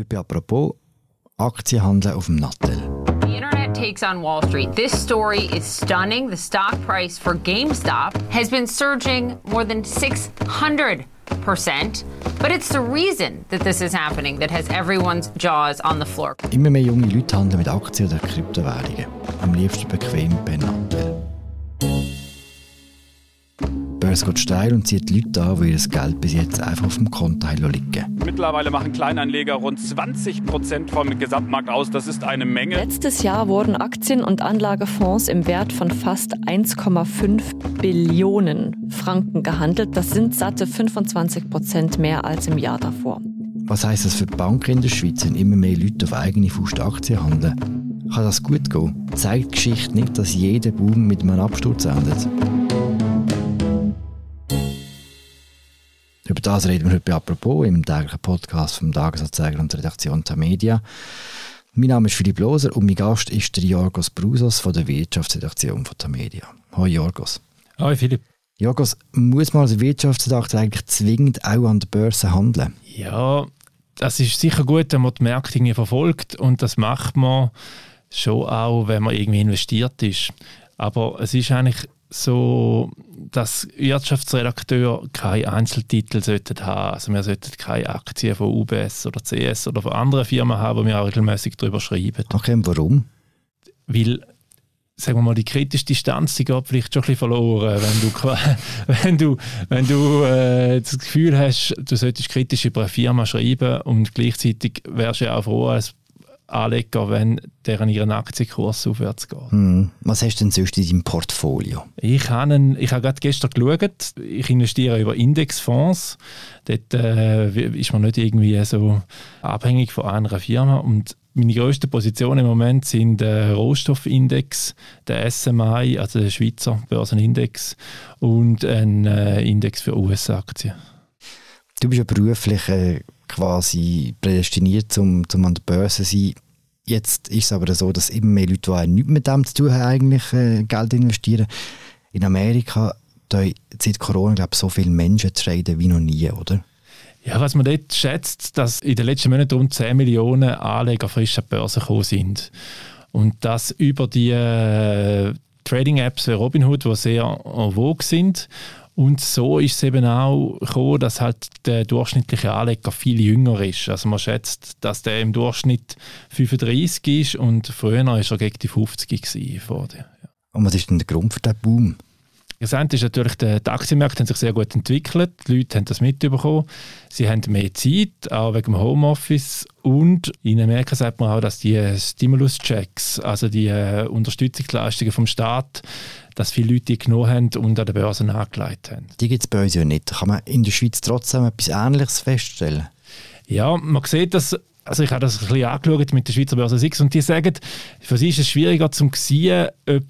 Heute apropos Aktienhandel auf dem Nattel. The internet takes on Wall Street. This story is stunning. The stock price for GameStop has been surging more than 600 percent. But it's the reason that this is happening that has everyone's jaws on the floor. Immer mehr junge Leute handeln mit Aktien oder Kryptowährungen. Am liebsten bequem per Nattel. Die Börse geht steil und zieht Leute an, die ihr Geld bis jetzt einfach auf dem Konto liegen Mittlerweile machen Kleinanleger rund 20 Prozent vom Gesamtmarkt aus. Das ist eine Menge. Letztes Jahr wurden Aktien- und Anlagefonds im Wert von fast 1,5 Billionen Franken gehandelt. Das sind satte 25 Prozent mehr als im Jahr davor. Was heißt das für die Banken in der Schweiz, wenn immer mehr Leute auf eigene Faust Aktien handeln? Kann das gut gehen? Zeigt die Geschichte nicht, dass jeder Boom mit einem Absturz endet? Über das reden wir heute bei «Apropos» im täglichen Podcast vom Tagesanzeiger und der Redaktion der Media. Mein Name ist Philipp Loser und mein Gast ist der Jorgos Brusos von der Wirtschaftsredaktion von der Media. Hallo Jorgos. Hallo Philipp. Jorgos, muss man als Wirtschaftsredakteur eigentlich zwingend auch an der Börse handeln? Ja, das ist sicher gut, wenn man die Märkte verfolgt und das macht man schon auch, wenn man irgendwie investiert ist. Aber es ist eigentlich so, dass Wirtschaftsredakteure keine Einzeltitel sollten haben. Also wir sollten keine Aktien von UBS oder CS oder von anderen Firmen haben, wo wir auch regelmäßig darüber schreiben. Okay, warum? Weil sagen wir mal, die kritische Distanz, die geht vielleicht schon ein bisschen verloren, wenn du, wenn du, wenn du äh, das Gefühl hast, du solltest kritisch über eine Firma schreiben und gleichzeitig wärst du ja auch froh als Anleger, wenn deren ihren Aktienkurs aufwärts geht. Hm. Was hast du denn sonst in deinem Portfolio? Ich habe, einen, ich habe gerade gestern geschaut, ich investiere über Indexfonds. Dort äh, ist man nicht irgendwie so abhängig von einer Firma und meine grössten Positionen im Moment sind der Rohstoffindex, der SMI, also der Schweizer Börsenindex und ein äh, Index für US-Aktien. Du bist ja beruflich äh, quasi prädestiniert, um, um an der Börse zu sein. Jetzt ist es aber so, dass immer mehr Leute, die nichts mit dem zu tun haben, eigentlich äh, Geld investieren. In Amerika, da seit Corona, glaube ich, so viele Menschen traden wie noch nie, oder? Ja, was man dort schätzt, dass in den letzten Monaten rund 10 Millionen Anleger frisch an die Börse gekommen sind. Und das über die äh, Trading-Apps wie Robinhood, die sehr en vogue sind. Und so ist es eben auch gekommen, dass halt der durchschnittliche Anleger viel jünger ist. Also man schätzt, dass der im Durchschnitt 35 ist und früher war er gegen die 50 gewesen. Und was ist denn der Grund für diesen Boom? Das eine ist natürlich, die Aktienmärkte haben sich sehr gut entwickelt. Die Leute haben das mitbekommen. Sie haben mehr Zeit, auch wegen dem Homeoffice. Und in Amerika sagt man auch, dass die Stimulus-Checks, also die äh, Unterstützungsleistungen vom Staat, dass viele Leute die genommen haben und an der Börse angelegt haben. Die gibt es bei uns ja nicht. Kann man in der Schweiz trotzdem etwas Ähnliches feststellen? Ja, man sieht das also ich habe das ein bisschen angeschaut mit der Schweizer Börse 6 und die sagen, für sie ist es schwieriger zu sehen, ob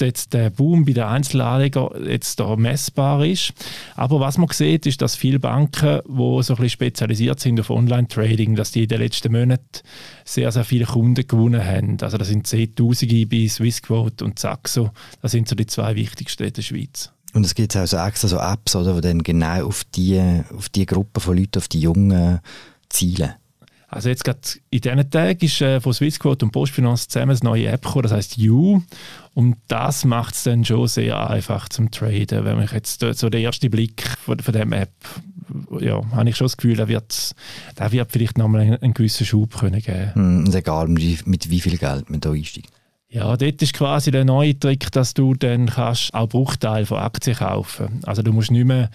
jetzt der Boom bei den Einzelanlegern jetzt da messbar ist. Aber was man sieht, ist, dass viele Banken, die so ein bisschen spezialisiert sind auf Online-Trading, dass die in den letzten Monaten sehr, sehr viele Kunden gewonnen haben. Also das sind Zehntausende bei Swissquote und Saxo. Das sind so die zwei wichtigsten in der Schweiz. Und es gibt auch extra so Apps, oder, die dann genau auf die, auf die Gruppe von Leuten, auf die Jungen zielen. Also jetzt gerade in diesen Tagen ist äh, von Swissquote und Postfinance zusammen eine neue App gekommen, das heißt You. Und das macht es dann schon sehr einfach zum Traden. Wenn ich jetzt so den ersten Blick von, von dieser App, ja, habe ich schon das Gefühl, da wird, da wird vielleicht nochmal einen, einen gewissen Schub können geben. Hm, und egal, mit, mit wie viel Geld man da einsteigt. Ja, dort ist quasi der neue Trick, dass du dann kannst auch Bruchteil von Aktien kaufen. Also du musst nicht mehr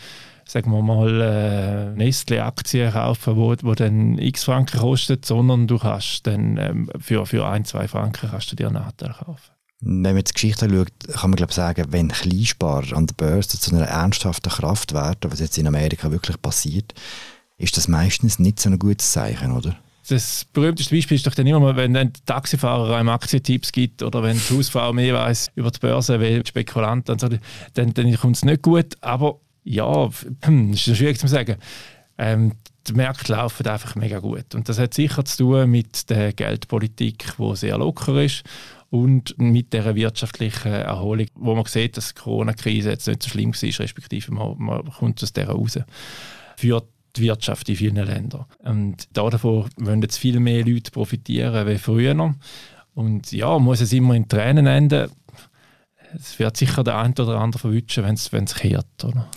sagen wir mal, äh, Nestle-Aktien kaufen, wo, wo dann x Franken kostet, sondern du kannst dann ähm, für, für ein, zwei Franken kannst du dir einen Anteil kaufen. Wenn man jetzt die Geschichte schaut, kann man glaube sagen, wenn Kleinsparer an der Börse zu einer ernsthaften Kraft werden, was jetzt in Amerika wirklich passiert, ist das meistens nicht so ein gutes Zeichen, oder? Das berühmteste Beispiel ist doch dann immer mal, wenn ein Taxifahrer einem Aktientipps gibt oder wenn die Hausfrau mehr weiß über die Börse, wie Spekulanten und so, dann, dann kommt es nicht gut. Aber ja, hm, ist schwierig zu sagen. Ähm, die Märkte laufen einfach mega gut. Und das hat sicher zu tun mit der Geldpolitik, die sehr locker ist und mit der wirtschaftlichen Erholung, wo man sieht, dass die Corona-Krise jetzt nicht so schlimm war, respektive man, man kommt aus der raus. Für die Wirtschaft in vielen Ländern. Und davon wollen jetzt viel mehr Leute profitieren wie früher. Und ja, muss es immer in Tränen enden? Es wird sicher der eine oder andere verwünschen, wenn es kehrt. Oder?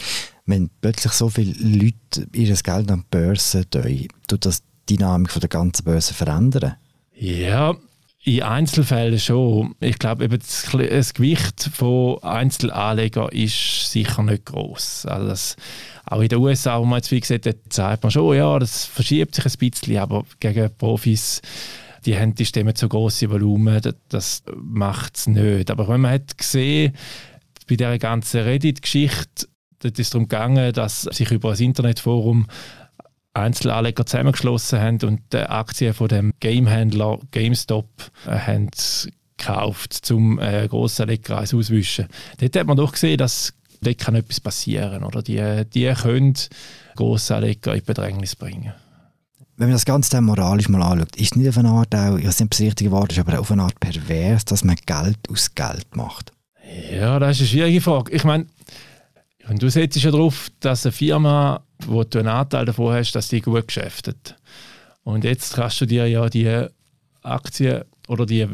Wenn plötzlich so viele Leute ihr Geld an die Börse tun, tut das die Dynamik von der ganzen Börse verändern? Ja, in Einzelfällen schon. Ich glaube, das, das Gewicht von Einzelanlegern ist sicher nicht groß. Also das, auch in den USA, wo man jetzt wie gesagt hat, sagt man schon, ja, das verschiebt sich ein bisschen, aber gegen Profis die haben die Stimmen zu große Volumen, das, macht es nicht. Aber wenn man hat gesehen, bei dieser ganzen Reddit-Geschichte, dort ist es darum gegangen, dass sich über ein Internetforum Einzelanleger zusammengeschlossen haben und die Aktien von dem Gamehändler GameStop äh, haben gekauft, um äh, Grossanlegerkreis auszuwischen. Dort hat man doch gesehen, dass dort kann etwas passieren oder die, die können Grossanleger in Bedrängnis bringen. Wenn man das Ganze dann moralisch mal anschaut, ist es nicht auf eine Art auch, ich weiß nicht, ob das richtige Wort ist, aber auf eine Art pervers, dass man Geld aus Geld macht? Ja, das ist eine schwierige Frage. Ich meine, du setzt ja darauf, dass eine Firma wo du einen Anteil davon hast, dass die gut geschäftet. Und jetzt kannst du dir ja die Aktien oder die,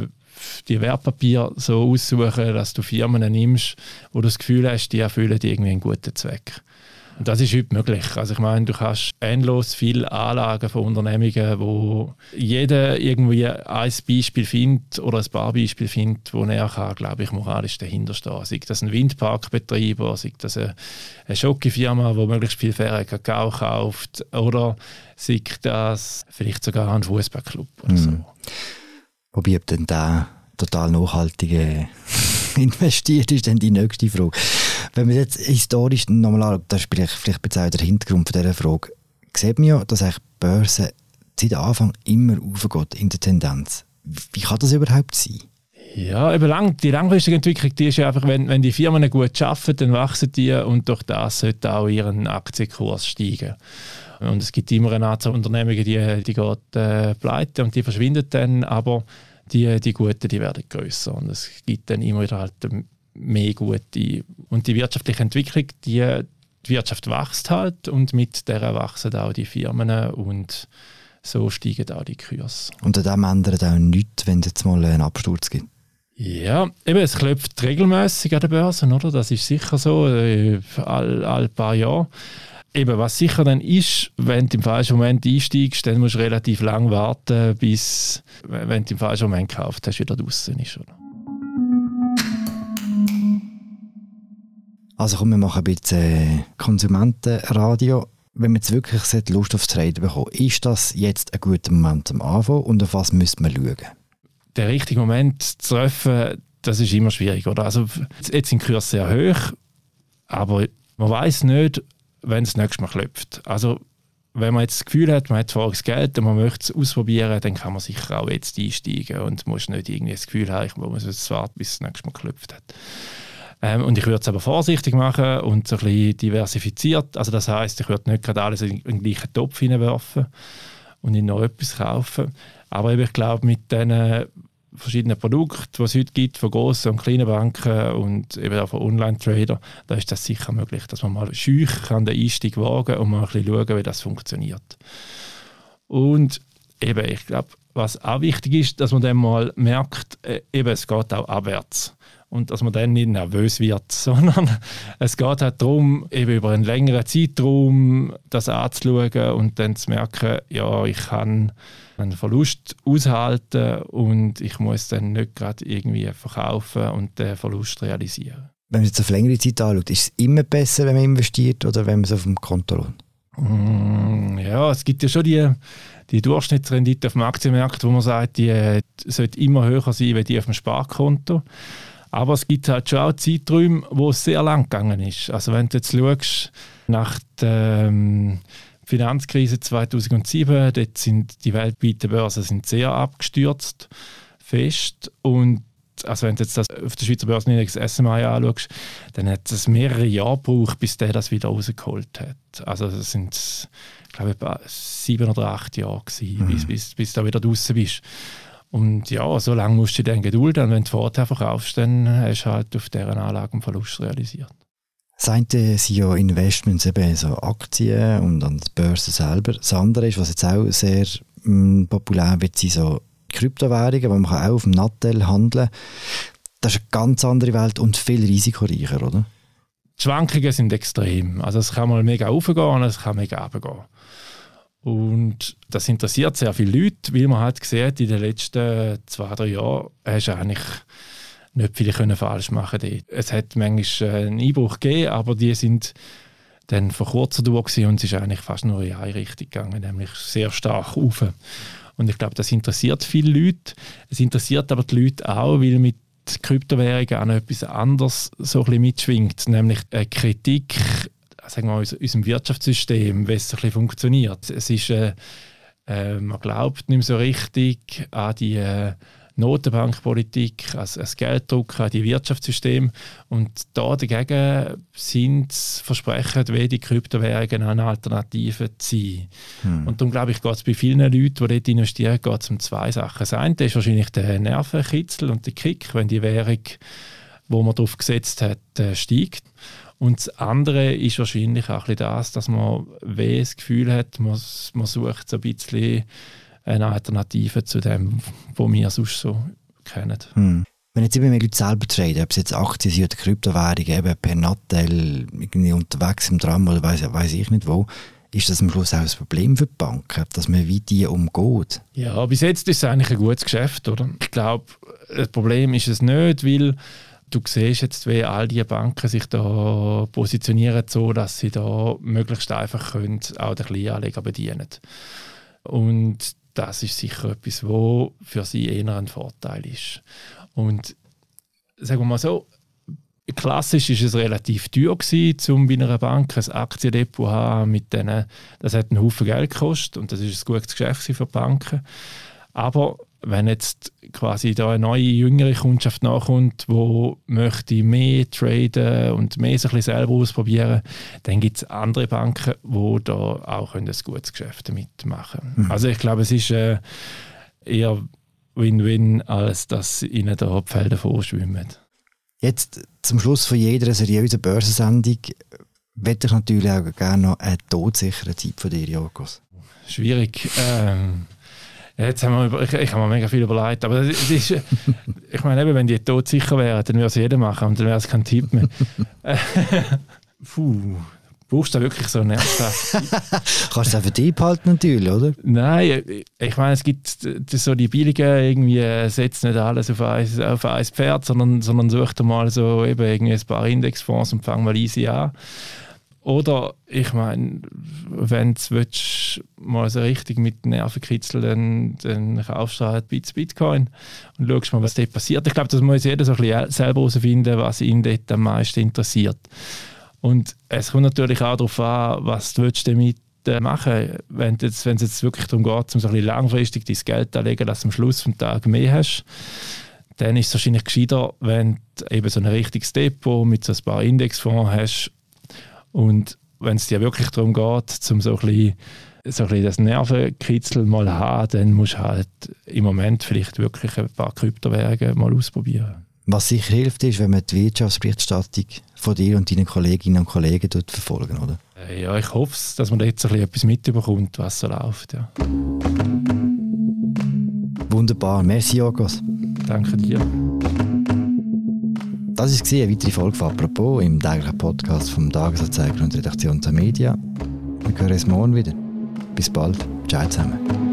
die Wertpapiere so aussuchen, dass du Firmen nimmst, wo du das Gefühl hast, die erfüllen irgendwie einen guten Zweck. Und das ist heute möglich. Also ich meine, du hast endlos viele Anlagen von Unternehmungen, wo jeder irgendwie ein Beispiel findet oder ein paar Beispiele findet, wo er kann, glaube ich, moralisch dahinter stehen. Sei das ein Windparkbetreiber, sei das eine, eine die möglichst viel faire Kakao kauft oder sei das vielleicht sogar ein Fußballclub oder so. Mhm. Wobei, ob denn der total nachhaltige investiert, ist dann die nächste Frage. Wenn man jetzt historisch nochmal anschaut, das ist vielleicht, vielleicht auch der Hintergrund von dieser Frage, sieht man ja, dass die Börse seit Anfang immer aufgeht in der Tendenz. Wie kann das überhaupt sein? Ja, eben lang, die langfristige Entwicklung die ist ja einfach, wenn, wenn die Firmen gut arbeiten, dann wachsen die und durch das sollte auch ihren Aktienkurs steigen. Und es gibt immer eine Anzahl Unternehmungen, die, die geht äh, pleite und die verschwinden dann, aber die, die Guten, die werden größer und es gibt dann immer wieder halt mehr gute. Und die wirtschaftliche Entwicklung, die, die Wirtschaft wächst halt und mit der wachsen auch die Firmen und so steigen auch die Kurse. Und an dem ändert auch nichts, wenn es jetzt mal einen Absturz gibt? Ja, eben, es klopft regelmäßig an den Börsen, oder? Das ist sicher so, äh, all, all paar Jahre. Eben, was sicher dann ist, wenn du im falschen Moment einsteigst, dann musst du relativ lang warten, bis, wenn du im falschen Moment gekauft hast, wieder draußen ist. Oder? Also komm, wir machen ein bisschen äh, Konsumentenradio. Wenn man jetzt wirklich Lust aufs Traden bekommt, ist das jetzt ein guter Moment zum Anfang und auf was müsste man schauen? Der richtige Moment zu treffen, das ist immer schwierig. Oder? Also jetzt sind die Kurse sehr hoch, aber man weiß nicht, wenn es nächstes Mal klopft. Also wenn man jetzt das Gefühl hat, man hat voriges Geld und man möchte es ausprobieren, dann kann man sicher auch jetzt einsteigen und muss nicht irgendwie das Gefühl haben, man muss jetzt warten, bis es nächstes Mal geklopft hat. Ähm, und ich würde es aber vorsichtig machen und so ein bisschen diversifiziert. Also das heißt, ich würde nicht gerade alles in, den gleichen Topf hineinwerfen und in noch etwas kaufen. Aber ich glaube, mit diesen verschiedenen Produkten, die es heute gibt, von grossen und kleinen Banken und eben auch von Online-Trader, da ist das sicher möglich, dass man mal schüch kann den Einstieg wagen und mal ein bisschen schauen, wie das funktioniert. Und eben, ich glaube, was auch wichtig ist, dass man dann mal merkt, äh, eben, es geht auch abwärts und dass man dann nicht nervös wird, sondern es geht halt darum, eben über einen längeren Zeitraum das anzuschauen und dann zu merken, ja, ich kann einen Verlust aushalten und ich muss dann nicht gerade irgendwie verkaufen und den Verlust realisieren. Wenn man es auf längere Zeit anschaut, ist es immer besser, wenn man investiert oder wenn man es auf dem Konto lohnt? Mm, ja, es gibt ja schon die, die Durchschnittsrendite auf dem Aktienmarkt, wo man sagt, die, die sollte immer höher sein als die auf dem Sparkonto. Aber es gibt halt schon auch Zeiträume, wo es sehr lang gegangen ist. Also wenn du jetzt schaust, nach der ähm, Finanzkrise 2007, dort sind die weltweiten Börsen sind sehr abgestürzt, fest. Und also wenn du jetzt das auf der Schweizer Börsenindex SMI anschaust, dann hat es mehrere Jahre gebraucht, bis der das wieder rausgeholt hat. Also das sind, ich glaube, sieben oder acht Jahre gewesen, mhm. bis, bis, bis du wieder draußen bist. Und ja, so lange musst du dann gedulden. Und wenn du vorher verkaufst, dann hast du halt auf deren Anlage einen Verlust realisiert. Das eine sind ja Investments, eben so Aktien und an der Börse selber. Das andere ist, was jetzt auch sehr mh, mm, populär wird, sind so Kryptowährungen, wo man auch auf dem Nattel handeln kann. Das ist eine ganz andere Welt und viel risikoreicher, oder? Die Schwankungen sind extrem. Also es kann mal mega aufgehen und es kann mega runtergehen. Und das interessiert sehr viele Leute, weil man hat gesehen, in den letzten zwei, drei Jahren hast du eigentlich nicht viele können falsch machen dort. Es hat manchmal einen Einbruch gegeben, aber die sind dann vor kurzem durch und es ist eigentlich fast nur in eine Richtung gegangen, nämlich sehr stark auf. Und ich glaube, das interessiert viele Leute. Es interessiert aber die Leute auch, weil mit Kryptowährungen auch noch etwas anderes so ein bisschen mitschwingt, nämlich eine Kritik sagen wir mal, unserem Wirtschaftssystem, wie es ein bisschen funktioniert. Es ist, äh, äh, man glaubt nicht mehr so richtig an die äh, Notenbankpolitik, als, als Gelddruck an die Wirtschaftssystem und da dagegen sind Versprechen, wie die Kryptowährungen eine Alternative zu sein. Hm. Und darum glaube ich, geht es bei vielen Leuten, die dort investieren, geht es um zwei Sachen. Das eine ist wahrscheinlich der Nervenkitzel und der Kick, wenn die Währung, wo man darauf gesetzt hat, äh, steigt. Und das andere ist wahrscheinlich auch ein das, dass man weh das Gefühl hat, man, man sucht so ein bisschen eine Alternative zu dem, was wir sonst so kennen. Hm. Wenn jetzt immer mehr Leute selber traden, ob es jetzt Aktien sind oder Kryptowährungen, eben per Nattel irgendwie unterwegs im Tram oder weiss, weiss ich nicht wo, ist das am Schluss auch ein Problem für die Banken, dass man wie die umgeht? Ja, bis jetzt ist es eigentlich ein gutes Geschäft, oder? Ich glaube, das Problem ist es nicht, weil du siehst jetzt, wie all die Banken sich da positionieren, so dass sie da möglichst einfach können, auch den Kleinanleger bedienen. Und das ist sicher etwas, wo für sie eher ein Vorteil ist. Und sagen wir mal so, klassisch ist es relativ teuer gewesen, um bei einer Bank ein Aktiendepot zu haben. Mit denen, das hat einen Haufen Geld gekostet und das ist ein gutes Geschäft für die Banken. Aber wenn jetzt quasi da eine neue, jüngere Kundschaft nachkommt, die möchte mehr traden und mehr sich selber ausprobieren, dann gibt es andere Banken, die da auch ein gutes Geschäft damit machen mhm. Also ich glaube, es ist äh, eher Win-Win, als dass ihnen da die Felder vorschwimmen. Jetzt zum Schluss von jeder seriösen Börsensendung hätte ich natürlich auch gerne noch eine todsichere Zeit von dir, Jokos. Schwierig. Ähm, Jetzt haben wir, ich, ich habe mir mega viel überlegt, aber ist, ich meine, eben, wenn die tot sicher wären, dann würde es jeder machen und dann wäre es kein Tipp mehr. Puh, brauchst du da wirklich so einen ernsthaft? Kannst du es auch für dich behalten natürlich, oder? Nein, ich meine, es gibt so die billigen, irgendwie setzt nicht alles auf ein, auf ein Pferd, sondern, sondern such dir mal so eben irgendwie ein paar Indexfonds und fang mal easy an. Oder ich meine, wenn du mal so richtig mit Nerven kitzeln, dann, dann kaufst du halt Bits Bitcoin und schaust mal, was dort passiert. Ich glaube, das muss jeder so ein bisschen selber herausfinden, was ihn dort am meisten interessiert. Und es kommt natürlich auch darauf an, was du damit äh, machen wenn es jetzt, jetzt wirklich darum geht, um so ein bisschen langfristig dein Geld anlegen, dass du am Schluss des Tages mehr hast, dann ist es wahrscheinlich gescheiter, wenn du eben so ein richtiges Depot mit so ein paar Indexfonds hast und wenn es dir wirklich darum geht, um so ein bisschen, so ein bisschen das Nervenkitzel mal zu haben, dann musst du halt im Moment vielleicht wirklich ein paar Kryptowährungen mal ausprobieren. Was sicher hilft, ist, wenn man die Wirtschaftsberichterstattung von dir und deinen Kolleginnen und Kollegen verfolgen, oder? Äh, ja, ich hoffe, dass man jetzt ein bisschen etwas mitbekommt, was so läuft. Ja. Wunderbar. Merci, Jogos. Danke dir. Das war eine weitere Folge von «Apropos» im täglichen Podcast vom Tagesanzeiger und Redaktion der Media. Wir hören uns morgen wieder. Bis bald. Ciao zusammen.